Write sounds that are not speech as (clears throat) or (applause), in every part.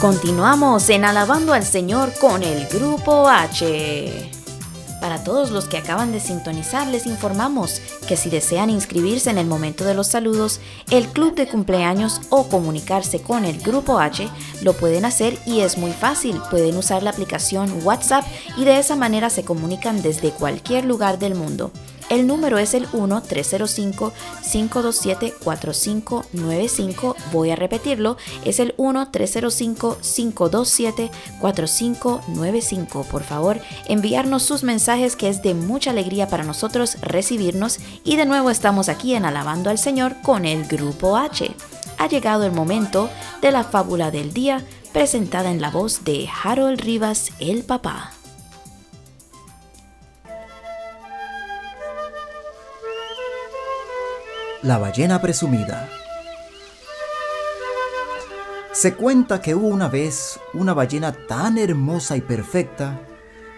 Continuamos en Alabando al Señor con el Grupo H. Para todos los que acaban de sintonizar, les informamos que si desean inscribirse en el momento de los saludos, el club de cumpleaños o comunicarse con el Grupo H, lo pueden hacer y es muy fácil. Pueden usar la aplicación WhatsApp y de esa manera se comunican desde cualquier lugar del mundo. El número es el 1-305-527-4595. Voy a repetirlo. Es el 1-305-527-4595. Por favor, enviarnos sus mensajes que es de mucha alegría para nosotros recibirnos. Y de nuevo estamos aquí en Alabando al Señor con el Grupo H. Ha llegado el momento de la fábula del día presentada en la voz de Harold Rivas, el papá. La ballena presumida. Se cuenta que hubo una vez una ballena tan hermosa y perfecta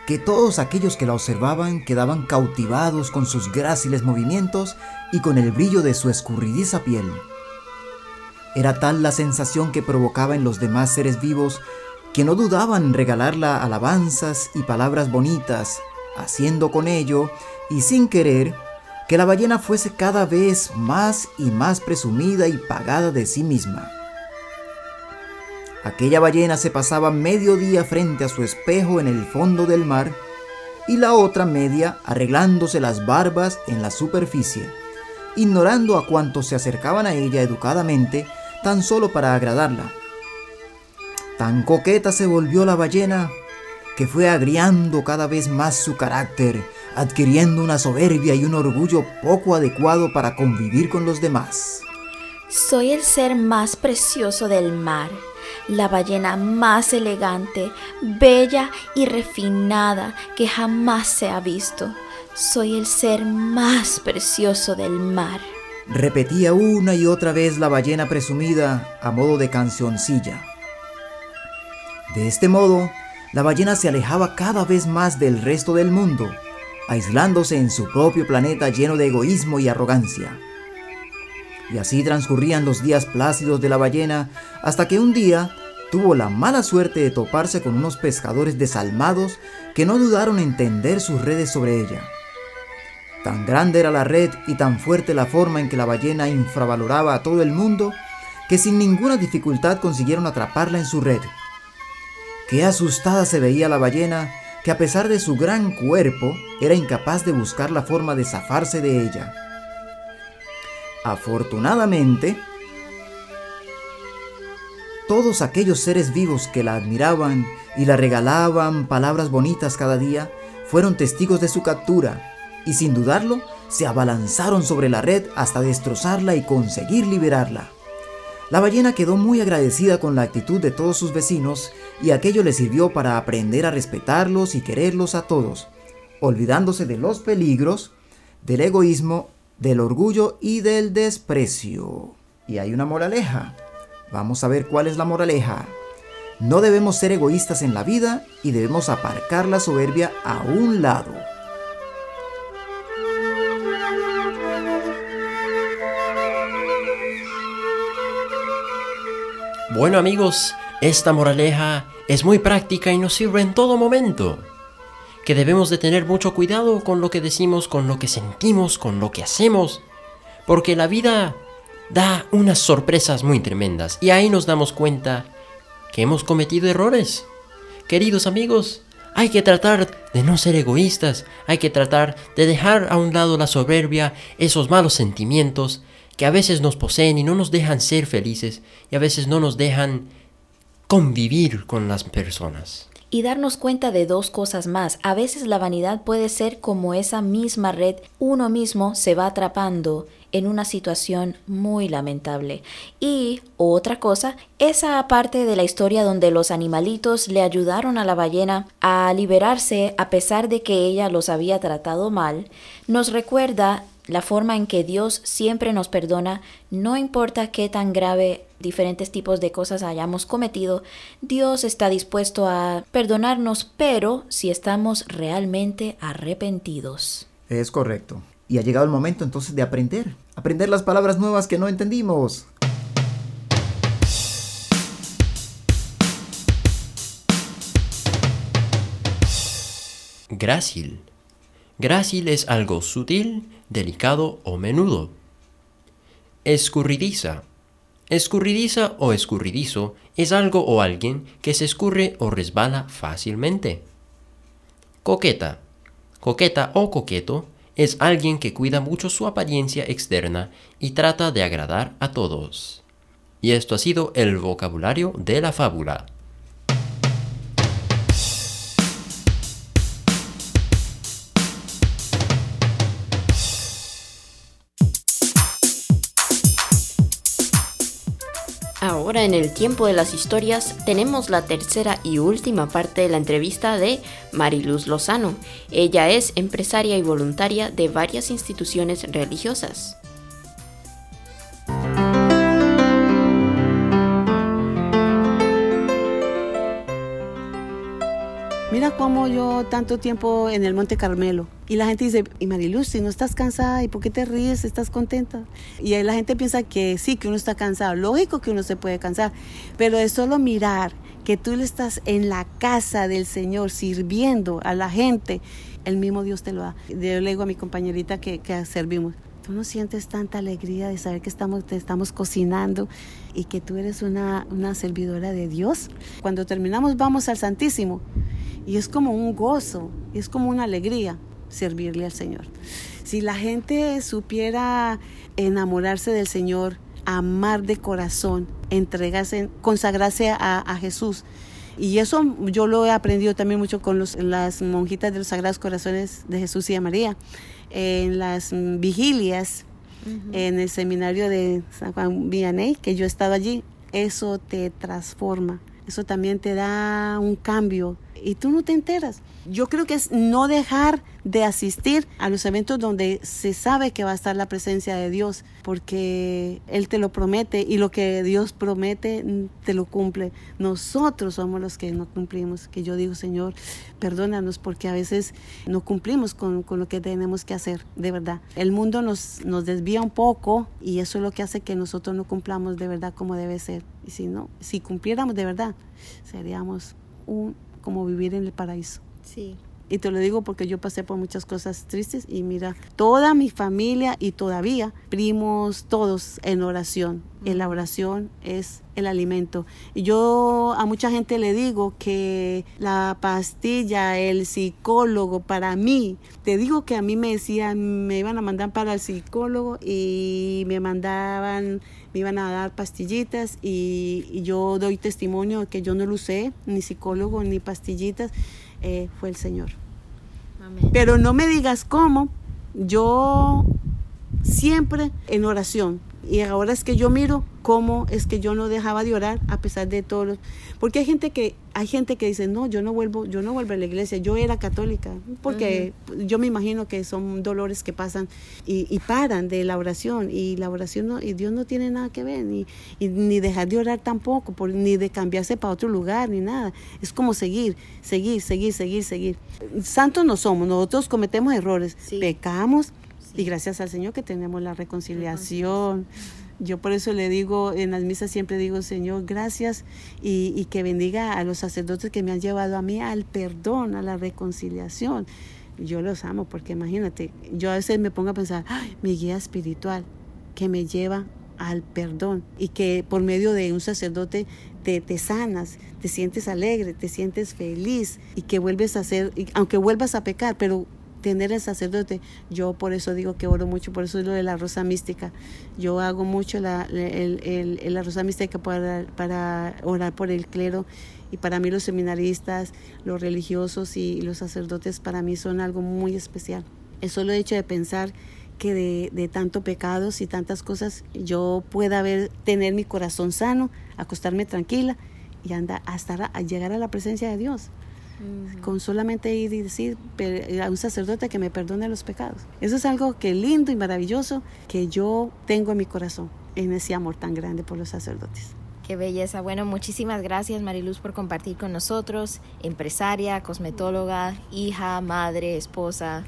que todos aquellos que la observaban quedaban cautivados con sus gráciles movimientos y con el brillo de su escurridiza piel. Era tal la sensación que provocaba en los demás seres vivos que no dudaban en regalarla alabanzas y palabras bonitas, haciendo con ello, y sin querer, que la ballena fuese cada vez más y más presumida y pagada de sí misma. Aquella ballena se pasaba medio día frente a su espejo en el fondo del mar y la otra media arreglándose las barbas en la superficie, ignorando a cuantos se acercaban a ella educadamente tan solo para agradarla. Tan coqueta se volvió la ballena que fue agriando cada vez más su carácter adquiriendo una soberbia y un orgullo poco adecuado para convivir con los demás. Soy el ser más precioso del mar, la ballena más elegante, bella y refinada que jamás se ha visto. Soy el ser más precioso del mar. Repetía una y otra vez la ballena presumida a modo de cancioncilla. De este modo, la ballena se alejaba cada vez más del resto del mundo aislándose en su propio planeta lleno de egoísmo y arrogancia. Y así transcurrían los días plácidos de la ballena hasta que un día tuvo la mala suerte de toparse con unos pescadores desalmados que no dudaron en tender sus redes sobre ella. Tan grande era la red y tan fuerte la forma en que la ballena infravaloraba a todo el mundo que sin ninguna dificultad consiguieron atraparla en su red. Qué asustada se veía la ballena que a pesar de su gran cuerpo era incapaz de buscar la forma de zafarse de ella. Afortunadamente, todos aquellos seres vivos que la admiraban y la regalaban palabras bonitas cada día fueron testigos de su captura y sin dudarlo se abalanzaron sobre la red hasta destrozarla y conseguir liberarla. La ballena quedó muy agradecida con la actitud de todos sus vecinos y aquello le sirvió para aprender a respetarlos y quererlos a todos, olvidándose de los peligros, del egoísmo, del orgullo y del desprecio. Y hay una moraleja. Vamos a ver cuál es la moraleja. No debemos ser egoístas en la vida y debemos aparcar la soberbia a un lado. Bueno amigos, esta moraleja es muy práctica y nos sirve en todo momento. Que debemos de tener mucho cuidado con lo que decimos, con lo que sentimos, con lo que hacemos. Porque la vida da unas sorpresas muy tremendas y ahí nos damos cuenta que hemos cometido errores. Queridos amigos, hay que tratar de no ser egoístas, hay que tratar de dejar a un lado la soberbia, esos malos sentimientos que a veces nos poseen y no nos dejan ser felices y a veces no nos dejan convivir con las personas. Y darnos cuenta de dos cosas más. A veces la vanidad puede ser como esa misma red, uno mismo se va atrapando en una situación muy lamentable. Y otra cosa, esa parte de la historia donde los animalitos le ayudaron a la ballena a liberarse a pesar de que ella los había tratado mal, nos recuerda la forma en que Dios siempre nos perdona, no importa qué tan grave diferentes tipos de cosas hayamos cometido, Dios está dispuesto a perdonarnos, pero si estamos realmente arrepentidos. Es correcto. Y ha llegado el momento entonces de aprender, aprender las palabras nuevas que no entendimos. Grácil Grácil es algo sutil, delicado o menudo. Escurridiza. Escurridiza o escurridizo es algo o alguien que se escurre o resbala fácilmente. Coqueta. Coqueta o coqueto es alguien que cuida mucho su apariencia externa y trata de agradar a todos. Y esto ha sido el vocabulario de la fábula. Ahora en el tiempo de las historias tenemos la tercera y última parte de la entrevista de Mariluz Lozano. Ella es empresaria y voluntaria de varias instituciones religiosas. Mira cómo yo tanto tiempo en el Monte Carmelo. Y la gente dice, y Mariluz, si no estás cansada, ¿y por qué te ríes? ¿Estás contenta? Y ahí la gente piensa que sí, que uno está cansado. Lógico que uno se puede cansar, pero es solo mirar que tú le estás en la casa del Señor sirviendo a la gente, el mismo Dios te lo da. Yo le digo a mi compañerita que, que servimos, tú no sientes tanta alegría de saber que estamos, te estamos cocinando y que tú eres una, una servidora de Dios. Cuando terminamos vamos al Santísimo y es como un gozo, es como una alegría servirle al Señor. Si la gente supiera enamorarse del Señor, amar de corazón, entregarse, consagrarse a, a Jesús, y eso yo lo he aprendido también mucho con los, las monjitas de los Sagrados Corazones de Jesús y de María, en las vigilias, en el seminario de San Juan Vianney, que yo he estado allí, eso te transforma, eso también te da un cambio y tú no te enteras. Yo creo que es no dejar de asistir a los eventos donde se sabe que va a estar la presencia de Dios, porque Él te lo promete y lo que Dios promete mm, te lo cumple. Nosotros somos los que no cumplimos, que yo digo, Señor, perdónanos porque a veces no cumplimos con, con lo que tenemos que hacer, de verdad. El mundo nos, nos desvía un poco y eso es lo que hace que nosotros no cumplamos de verdad como debe ser. Y si no, si cumpliéramos de verdad, seríamos un como vivir en el paraíso. Sí. Y te lo digo porque yo pasé por muchas cosas tristes y mira, toda mi familia y todavía primos todos en oración. En la oración es el alimento. Y yo a mucha gente le digo que la pastilla, el psicólogo, para mí, te digo que a mí me decían, me iban a mandar para el psicólogo y me mandaban me iban a dar pastillitas y, yo doy testimonio de que yo no lo usé, ni psicólogo, ni pastillitas, eh, fue el Señor. Pero no me digas cómo, yo siempre en oración. Y ahora es que yo miro cómo es que yo no dejaba de orar a pesar de todos los... Porque hay gente que hay gente que dice, no, yo no vuelvo, yo no vuelvo a la iglesia, yo era católica, porque yo me imagino que son dolores que pasan y, paran de la oración, y la oración no, y Dios no tiene nada que ver, ni, ni dejar de orar tampoco, por, ni de cambiarse para otro lugar, ni nada. Es como seguir, seguir, seguir, seguir, seguir. Santos no somos, nosotros cometemos errores, pecamos, y gracias al Señor que tenemos la reconciliación. Yo por eso le digo, en las misas siempre digo, Señor, gracias y, que bendiga a los sacerdotes que me han llevado a mí al perdón, a la reconciliación. Yo los amo porque imagínate, yo a veces me pongo a pensar, mi guía espiritual que me lleva al perdón y que por medio de un sacerdote te, te, sanas, te sientes alegre, te sientes feliz y que vuelves a ser, aunque vuelvas a pecar, pero tener el sacerdote. Yo por eso digo que oro mucho, por eso es lo de la rosa mística. Yo hago mucho la, la rosa mística para, para orar por el clero y para mí los seminaristas, los religiosos y los sacerdotes para mí son algo muy especial. Es solo el hecho de pensar que de, de tanto pecados y tantas cosas yo pueda ver, tener mi corazón sano, acostarme tranquila y anda hasta a llegar a la presencia de Dios con solamente ir y decir a un sacerdote que me perdone los pecados. Eso es algo que lindo y maravilloso que yo tengo en mi corazón, en ese amor tan grande por los sacerdotes. Qué belleza. Bueno, muchísimas gracias Mariluz por compartir con nosotros, empresaria, cosmetóloga, hija, madre, esposa.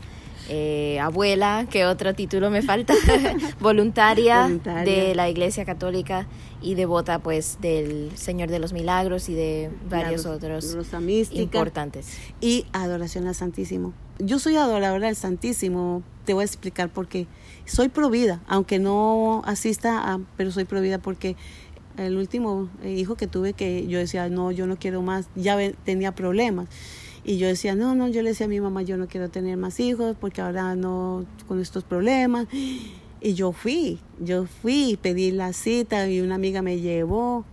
Eh, abuela, ¿qué otro título me falta? (laughs) Voluntaria, Voluntaria. de la Iglesia Católica y devota pues del Señor de los Milagros y de varios La otros mística. importantes. y adoración al Santísimo. Yo soy adoradora del Santísimo, te voy a explicar por qué. Soy provida, aunque no asista, a, pero soy provida porque el último eh, hijo que tuve que yo decía, no, yo no quiero más, ya tenía problemas. Y yo decía, no, no, yo le decía a mi mamá, yo no quiero tener más hijos porque ahora no, con estos problemas. Y yo fui, yo fui, pedí la cita y una amiga me llevó.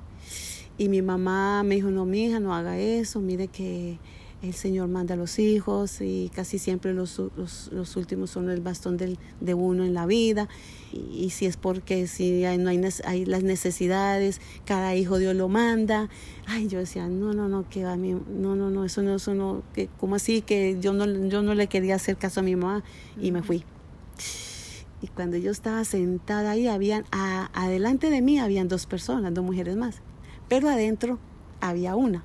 Y mi mamá me dijo, no, mi hija, no haga eso, mire que el Señor manda a los hijos y casi siempre los, los, los últimos son el bastón del, de uno en la vida. Y, y si es porque si hay, no hay las necesidades, cada hijo Dios lo manda. Ay, yo decía, no, no, no, que a mí, no, no, no, eso no, eso no, que, ¿cómo así? Que yo no, yo no le quería hacer caso a mi mamá y me fui. Y cuando yo estaba sentada ahí, habían, a- adelante de mí habían dos personas, dos mujeres más, pero adentro había una.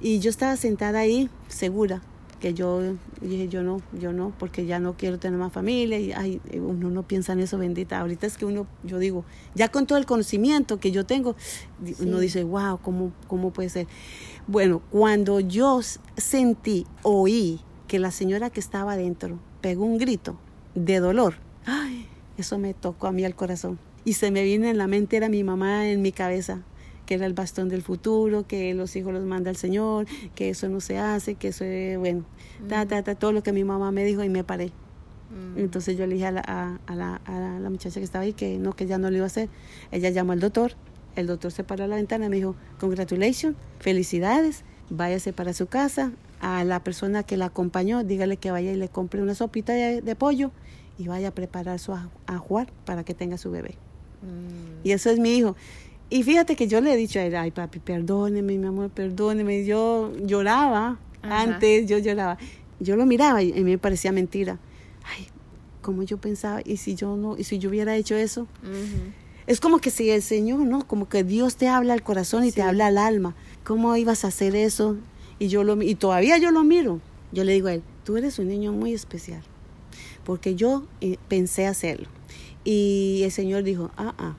Y yo estaba sentada ahí, segura, que yo dije, yo no, yo no, porque ya no quiero tener más familia. Y ay, uno no piensa en eso, bendita. Ahorita es que uno, yo digo, ya con todo el conocimiento que yo tengo, uno dice, wow, ¿cómo, ¿cómo puede ser? Bueno, cuando yo sentí, oí que la señora que estaba adentro pegó un grito de dolor, ay, eso me tocó a mí al corazón. Y se me vino en la mente, era mi mamá en mi cabeza, que era el bastón del futuro, que los hijos los manda el Señor, que eso no se hace, que eso es, bueno, ta, ta, ta, todo lo que mi mamá me dijo y me paré. Entonces yo le dije a la, a, a la, a la muchacha que estaba ahí que no, que ya no lo iba a hacer. Ella llamó al doctor, el doctor se paró a la ventana y me dijo, congratulations, felicidades, váyase para su casa, a la persona que la acompañó, dígale que vaya y le compre una sopita de, de pollo y vaya a preparar su aj- ajuar para que tenga su bebé. Y eso es mi hijo. Y fíjate que yo le he dicho a él, ay papi, perdóneme, mi amor, perdóneme. Yo lloraba Ajá. antes, yo lloraba. Yo lo miraba y a mí me parecía mentira. Ay, como yo pensaba, y si yo no, y si yo hubiera hecho eso. Es como que si el Señor, ¿no? Como que Dios te habla al corazón y te habla al alma. ¿Cómo ibas a hacer eso? Y yo lo y todavía yo lo miro. Yo le digo a él, tú eres un niño muy especial. Porque yo eh, pensé hacerlo. Y el Señor dijo, ah, ah,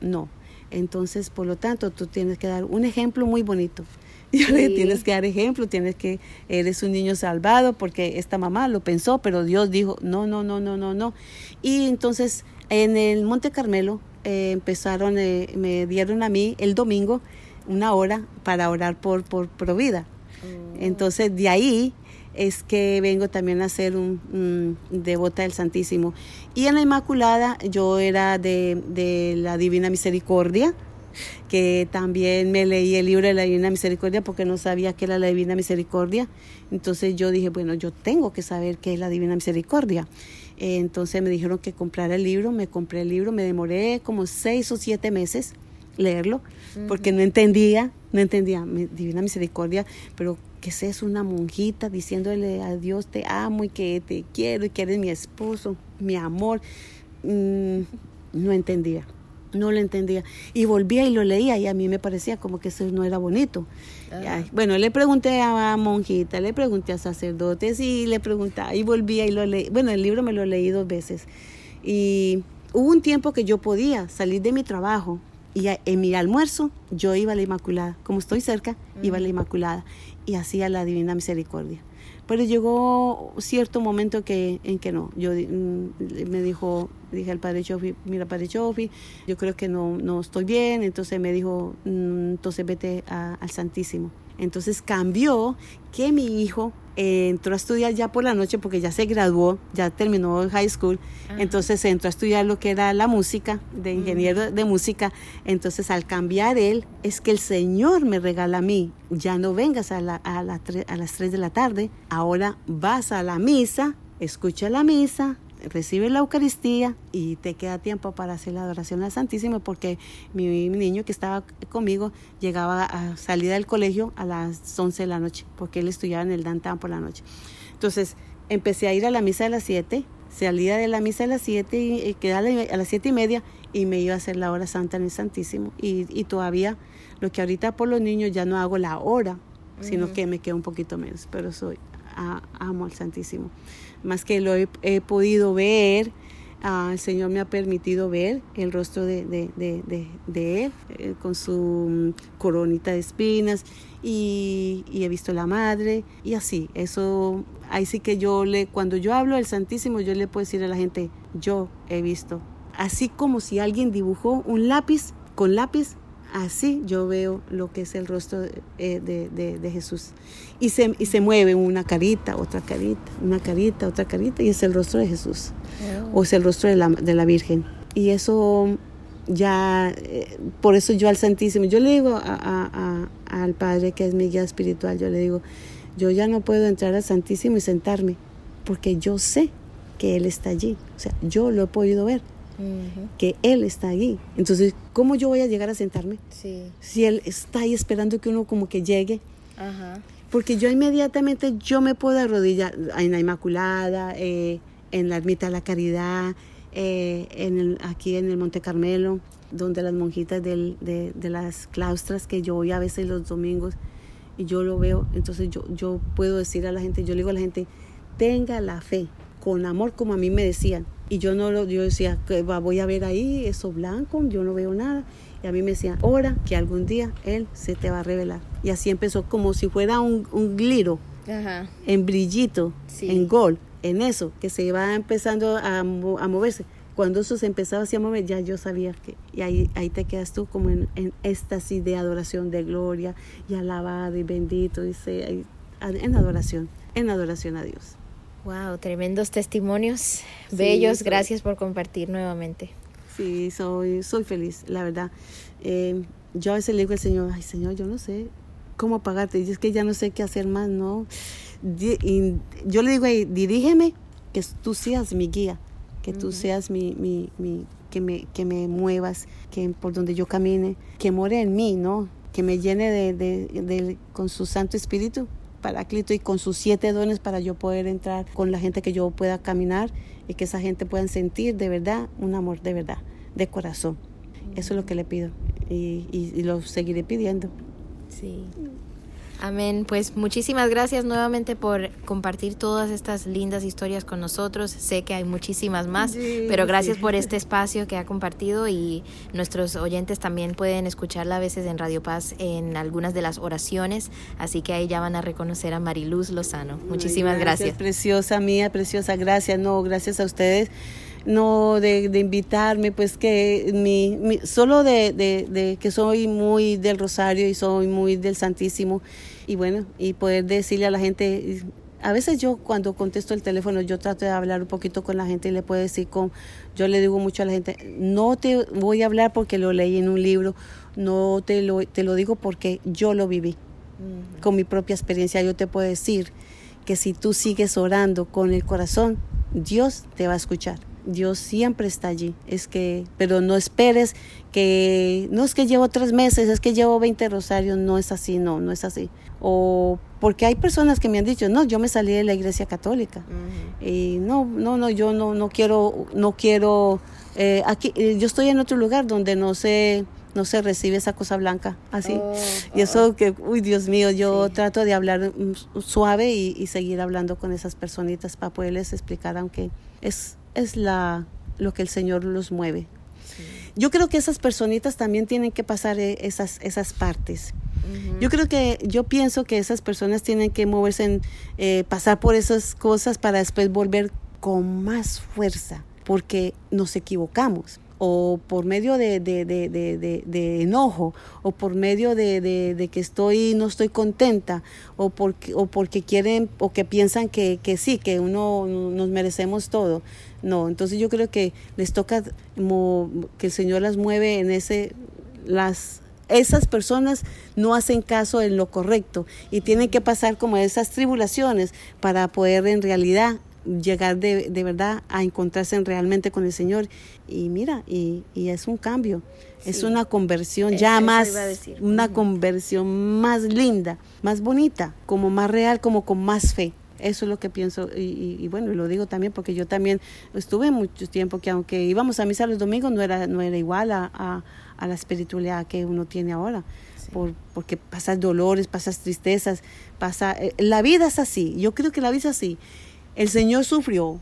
no. Entonces, por lo tanto, tú tienes que dar un ejemplo muy bonito. Y (laughs) yo le Sí. tienes que dar ejemplo, tienes que, eres un niño salvado, porque esta mamá lo pensó, pero Dios dijo, no, no, no, no, no, no. Y entonces, en el Monte Carmelo, eh, empezaron, eh, me dieron a mí el domingo una hora para orar por, por Provida. Entonces, de ahí es que vengo también a ser un, un devota del Santísimo. Y en la Inmaculada yo era de, de la Divina Misericordia, que también me leí el libro de la Divina Misericordia porque no sabía qué era la Divina Misericordia. Entonces yo dije, bueno, yo tengo que saber qué es la Divina Misericordia. Eh, Entonces me dijeron que comprara el libro, me compré el libro, me demoré como seis o siete meses leerlo porque no entendía, no entendía mi- Divina Misericordia, pero que es una monjita diciéndole a Dios te amo y que te quiero y que eres mi esposo, mi amor. Mm, no entendía, no lo entendía. Y volvía y lo leía y a mí me parecía como que eso no era bonito. Ay, bueno, le pregunté a monjita, le pregunté a sacerdotes y le preguntaba y volvía y lo leí. Bueno, el libro me lo leí dos veces. Y hubo un tiempo que yo podía salir de mi trabajo y en mi almuerzo yo iba a la Inmaculada. Como estoy cerca, iba a la Inmaculada y hacía la Divina Misericordia. Pero llegó cierto momento que, en que no. Yo mm, me dijo, dije al padre Chofi, mira padre Chofi, yo creo que no, no estoy bien. Entonces me dijo, "Mm, entonces vete a- al Santísimo. Entonces cambió que mi hijo eh, entró a estudiar ya por la noche porque ya se graduó, ya terminó high school. Entonces entró a estudiar lo que era la música, de ingeniero de música. Entonces al cambiar él, es que el Señor me regala a mí, ya no vengas a, la- a, la tre- a las 3 de la tarde, ahora vas a la misa, escucha la misa, recibe la Eucaristía y te queda tiempo para hacer la adoración al Santísimo porque mi, mi niño que estaba conmigo llegaba a salir del colegio a las 11 de la noche porque él estudiaba en el downtown por la noche. Entonces empecé a ir a la misa a las 7, salía de la misa a las 7 y, y quedaba a las 7 y media y me iba a hacer la hora santa en el Santísimo y, y todavía lo que ahorita por los niños ya no hago la hora, sino que me queda un poquito menos, pero soy amo al Santísimo. Más que lo he, podido ver, ah, el Señor me ha permitido ver el rostro de- de Él, eh, con su mm, coronita de espinas, y, y he visto la Madre, y así, eso, ahí sí que yo le, cuando yo hablo del Santísimo, yo le puedo decir a la gente, yo he visto. Así como si alguien dibujó un lápiz con lápiz, así yo veo lo que es el rostro eh, de, de- de Jesús. Y se, y se mueve una carita, otra carita, una carita, otra carita, y es el rostro de Jesús. O es el rostro de la, de la Virgen. Y eso ya, eh, por eso yo al Santísimo, yo le digo a- a- a- al Padre que es mi guía espiritual, yo le digo, yo ya no puedo entrar al Santísimo y sentarme, porque yo sé que Él está allí. O sea, yo lo he podido ver, Que Él está allí. Entonces, ¿cómo yo voy a llegar a sentarme? Sí. Si Él está ahí esperando que uno como que llegue. Ajá. Porque yo inmediatamente yo me puedo arrodillar en la Inmaculada, eh, en la Ermita de la Caridad, eh, en el- aquí en el Monte Carmelo, donde las monjitas del- de, de las claustras, que yo voy a veces los domingos y yo lo veo, entonces yo, yo puedo decir a la gente, yo le digo a la gente, tenga la fe, con amor como a mí me decían. Y yo no lo, yo decía, que voy a ver ahí eso blanco, yo no veo nada. Y a mí me decían, ora que algún día Él se te va a revelar. Y así empezó como si fuera un, un gliro Ajá. en brillito, Sí. en gol, en eso, que se iba empezando a, mo- a moverse. Cuando eso se empezaba así a mover, ya yo sabía que, y ahí, ahí te quedas tú como en, en éxtasis de adoración, de gloria, y alabado y bendito, y se- ahí- en adoración, en adoración a Dios. Wow, tremendos testimonios, Sí, bellos. soy- Gracias por compartir nuevamente. Sí, soy, soy feliz, la verdad. Eh, yo a veces le digo al Señor, ay Señor, yo no sé cómo pagarte, y es que ya no sé qué hacer más, ¿no? Y yo le digo, ahí, dirígeme, que tú seas mi guía, que tú seas mi, mi, mi- que, me, que me muevas, que por donde yo camine, que more en mí, ¿no? Que me llene de, de- de- con su Santo Espíritu, Paráclito, y con sus siete dones para yo poder entrar con la gente que yo pueda caminar y que esa gente pueda sentir de verdad un amor de verdad, de corazón. Eso es lo que le pido y, y- y lo seguiré pidiendo. Sí. Amén. Pues muchísimas gracias nuevamente por compartir todas estas lindas historias con nosotros. Sé que hay muchísimas más, Sí, pero gracias sí. por este espacio que ha compartido y nuestros oyentes también pueden escucharla a veces en Radio Paz en algunas de las oraciones, así que ahí ya van a reconocer a Mariluz Lozano. Muchísimas Ay, gracias. Preciosa mía, preciosa, gracias. No, gracias a ustedes. No, de, de invitarme, pues que mi, mi- solo de, de- de que soy muy del Rosario y soy muy del Santísimo. Y bueno, y poder decirle a la gente, a veces yo cuando contesto el teléfono, yo trato de hablar un poquito con la gente y le puedo decir, con, yo le digo mucho a la gente, no te voy a hablar porque lo leí en un libro, no te lo, te lo digo porque yo lo viví con mi propia experiencia, yo te puedo decir que si tú sigues orando con el corazón, Dios te va a escuchar. Dios siempre está allí. Es que, pero no esperes que, no es que llevo tres meses, es que llevo 20 rosarios, no es así, no, no es así. O porque hay personas que me han dicho, no, yo me salí de la iglesia católica. Y no, no, no, yo no, no quiero, no quiero, eh, aquí, eh, yo estoy en otro lugar donde no se, no se recibe esa cosa blanca, así. y eso que, uy, Dios mío, yo trato de hablar mm, suave y, y seguir hablando con esas personitas para poderles explicar, aunque es, es la, lo que el Señor los mueve. Yo creo que esas personitas también tienen que pasar eh, esas, esas partes. Yo creo que, yo pienso que esas personas tienen que moverse, en, eh, pasar por esas cosas para después volver con más fuerza, porque nos equivocamos. O por medio de, de, de, de, enojo, o por medio de, que estoy, no estoy contenta, o porque, o porque quieren, o que piensan que, que sí, que uno nos merecemos todo. No, entonces yo creo que les toca que el Señor las mueve en ese, las esas personas no hacen caso en lo correcto y tienen que pasar como esas tribulaciones para poder en realidad llegar de, de verdad a encontrarse realmente con el Señor. Y mira, y, y es un cambio, es una conversión Eso- ya más, una conversión más linda, más bonita, como más real, como con más fe. Eso es lo que pienso y, y, bueno, lo digo también porque yo también estuve mucho tiempo que aunque íbamos a misa los domingos no era, no era igual a, a, a la espiritualidad que uno tiene ahora. Por, porque pasas dolores, pasas tristezas, pasa... Eh, la vida es así, yo creo que la vida es así. El Señor sufrió,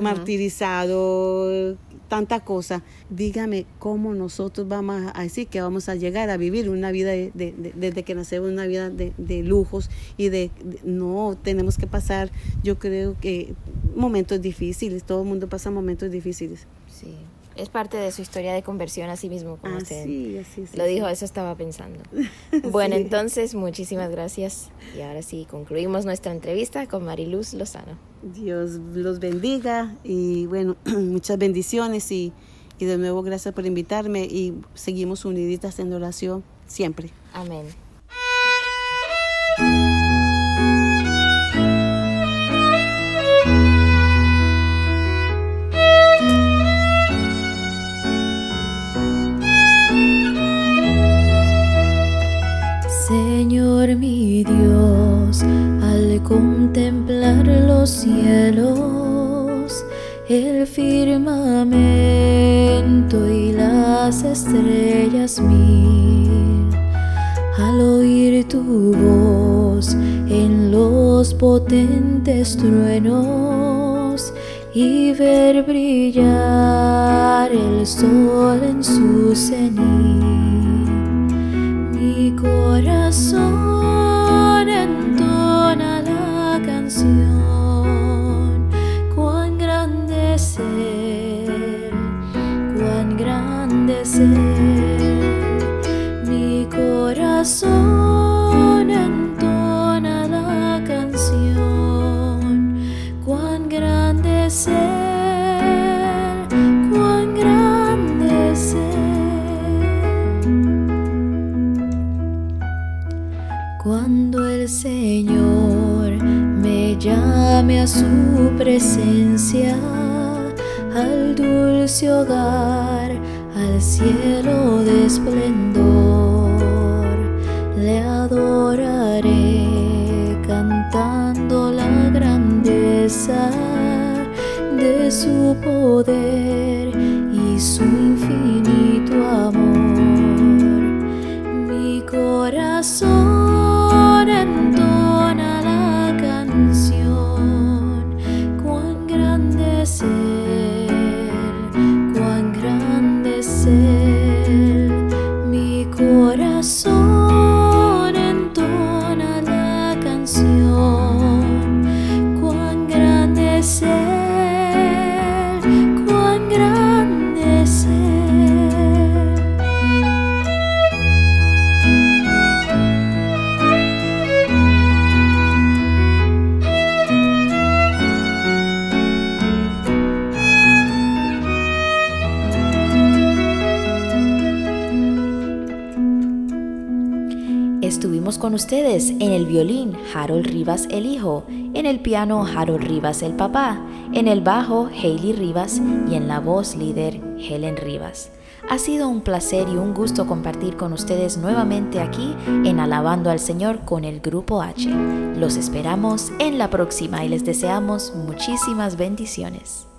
martirizado, tanta cosa. Dígame cómo nosotros vamos a decir que vamos a llegar a vivir una vida de, desde que nacemos, una vida de, lujos y de, No, tenemos que pasar, yo creo que momentos difíciles, todo el mundo pasa momentos difíciles. Sí es parte de su historia de conversión a sí mismo, como ah, usted sí, lo dijo, eso estaba pensando. (laughs) Bueno, entonces muchísimas gracias y ahora sí concluimos nuestra entrevista con Mariluz Lozano. Dios los bendiga y bueno, (clears throat) muchas bendiciones y, y de nuevo gracias por invitarme y seguimos uniditas en oración siempre. Amén. Dios, al contemplar los cielos, el firmamento y las estrellas mil, al oír tu voz en los potentes truenos y ver brillar el sol en su cenit cielo de esplendor. Le adoraré cantando la grandeza de su poder y su infinito en el violín Harold Rivas el hijo, en el piano Harold Rivas el papá, en el bajo Hailey Rivas y en la voz líder Helen Rivas. Ha sido un placer y un gusto compartir con ustedes nuevamente aquí en Alabando al Señor con el Grupo H. Los esperamos en la próxima y les deseamos muchísimas bendiciones.